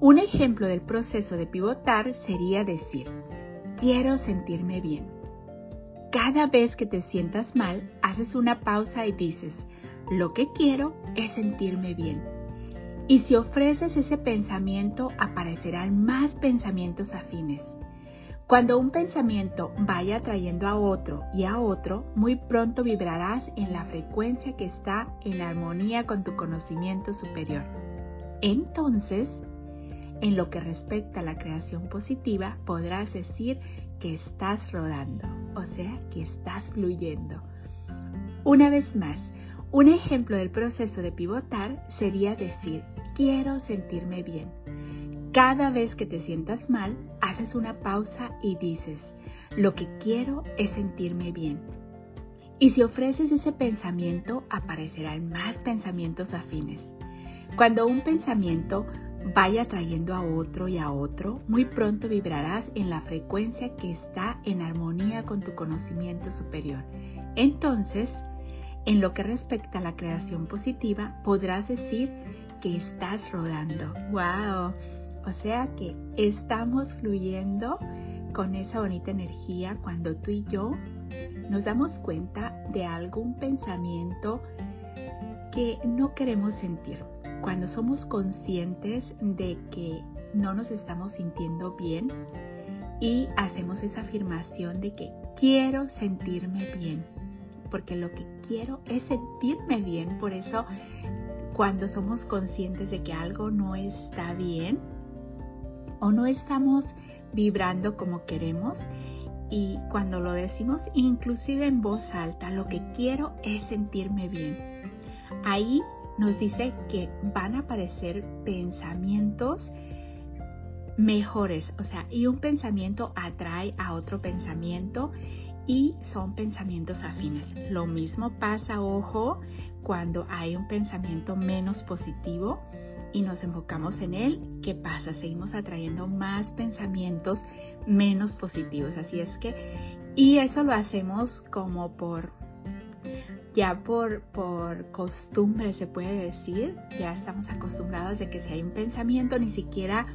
un ejemplo del proceso de pivotar sería decir, quiero sentirme bien. Cada vez que te sientas mal, haces una pausa y dices, lo que quiero es sentirme bien. Y si ofreces ese pensamiento, aparecerán más pensamientos afines. Cuando un pensamiento vaya atrayendo a otro y a otro, muy pronto vibrarás en la frecuencia que está en armonía con tu conocimiento superior. Entonces, en lo que respecta a la creación positiva, podrás decir que estás rodando, o sea, que estás fluyendo. Una vez más, un ejemplo del proceso de pivotar sería decir, quiero sentirme bien. Cada vez que te sientas mal, haces una pausa y dices, lo que quiero es sentirme bien. Y si ofreces ese pensamiento, aparecerán más pensamientos afines. Cuando un pensamiento vaya trayendo a otro y a otro, muy pronto vibrarás en la frecuencia que está en armonía con tu conocimiento superior. Entonces, en lo que respecta a la creación positiva, podrás decir que estás rodando. ¡Wow! O sea que estamos fluyendo con esa bonita energía cuando tú y yo nos damos cuenta de algún pensamiento que no queremos sentir cuando somos conscientes de que no nos estamos sintiendo bien y hacemos esa afirmación de que quiero sentirme bien, porque lo que quiero es sentirme bien, por eso cuando somos conscientes de que algo no está bien o no estamos vibrando como queremos, y cuando lo decimos inclusive en voz alta, lo que quiero es sentirme bien. Ahí nos dice que van a aparecer pensamientos mejores, o sea, y un pensamiento atrae a otro pensamiento y son pensamientos afines. Lo mismo pasa, ojo, cuando hay un pensamiento menos positivo y nos enfocamos en él, ¿qué pasa? Seguimos atrayendo más pensamientos menos positivos. Así es que, y eso lo hacemos como por ya por, por costumbre se puede decir, ya estamos acostumbrados de que si hay un pensamiento ni siquiera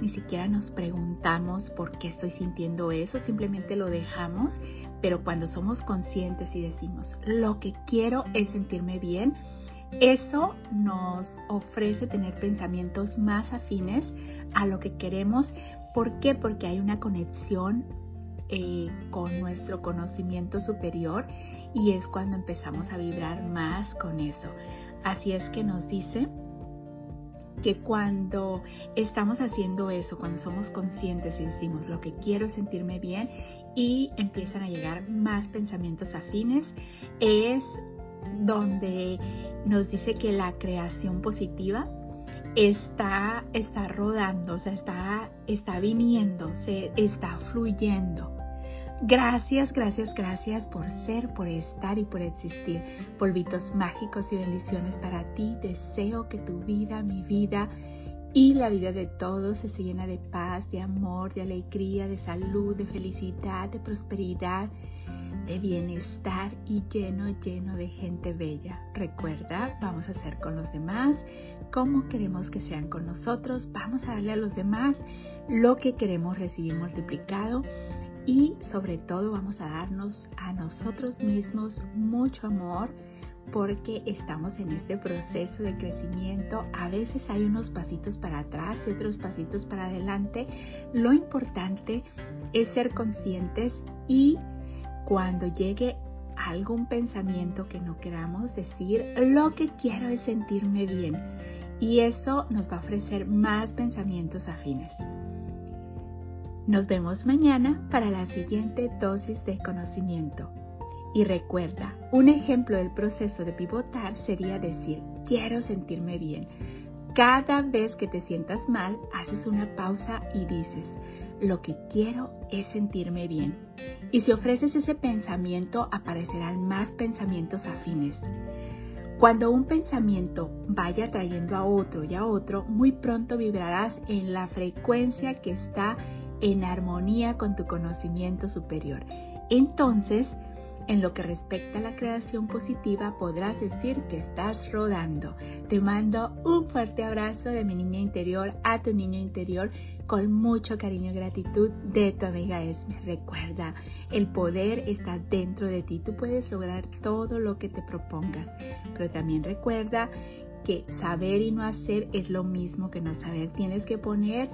ni siquiera nos preguntamos por qué estoy sintiendo eso, simplemente lo dejamos, pero cuando somos conscientes y decimos, lo que quiero es sentirme bien, eso nos ofrece tener pensamientos más afines a lo que queremos. ¿Por qué? Porque hay una conexión eh, con nuestro conocimiento superior y es cuando empezamos a vibrar más con eso. Así es que nos dice que cuando estamos haciendo eso, cuando somos conscientes y decimos lo que quiero sentirme bien y empiezan a llegar más pensamientos afines, es donde nos dice que la creación positiva está, está rodando, o sea, está, está viniendo, se está fluyendo. Gracias, gracias, gracias por ser, por estar y por existir. Polvitos mágicos y bendiciones para ti. Deseo que tu vida, mi vida y la vida de todos se llena de paz, de amor, de alegría, de salud, de felicidad, de prosperidad, de bienestar y lleno, lleno de gente bella. Recuerda, vamos a hacer con los demás como queremos que sean con nosotros. Vamos a darle a los demás lo que queremos recibir multiplicado y sobre todo vamos a darnos a nosotros mismos mucho amor porque estamos en este proceso de crecimiento. A veces hay unos pasitos para atrás y otros pasitos para adelante. Lo importante es ser conscientes y cuando llegue algún pensamiento que no queramos decir, lo que quiero es sentirme bien. Y eso nos va a ofrecer más pensamientos afines. Nos vemos mañana para la siguiente dosis de conocimiento. Y recuerda, un ejemplo del proceso de pivotar sería decir, quiero sentirme bien. Cada vez que te sientas mal, haces una pausa y dices, lo que quiero es sentirme bien. Y si ofreces ese pensamiento, aparecerán más pensamientos afines. Cuando un pensamiento vaya trayendo a otro y a otro, muy pronto vibrarás en la frecuencia que está en armonía con tu conocimiento superior. Entonces, en lo que respecta a la creación positiva, podrás decir que estás rodando. Te mando un fuerte abrazo de mi niña interior a tu niño interior con mucho cariño y gratitud de tu amiga Esme. Recuerda, el poder está dentro de ti. Tú puedes lograr todo lo que te propongas, pero también recuerda que saber y no hacer es lo mismo que no saber. Tienes que poner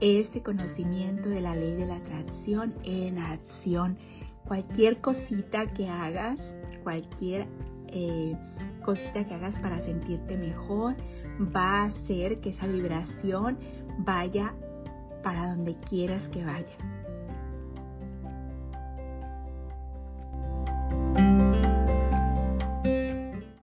este conocimiento de la ley de la atracción en acción. Cualquier cosita que hagas, cualquier eh, cosita que hagas para sentirte mejor, va a hacer que esa vibración vaya para donde quieras que vaya.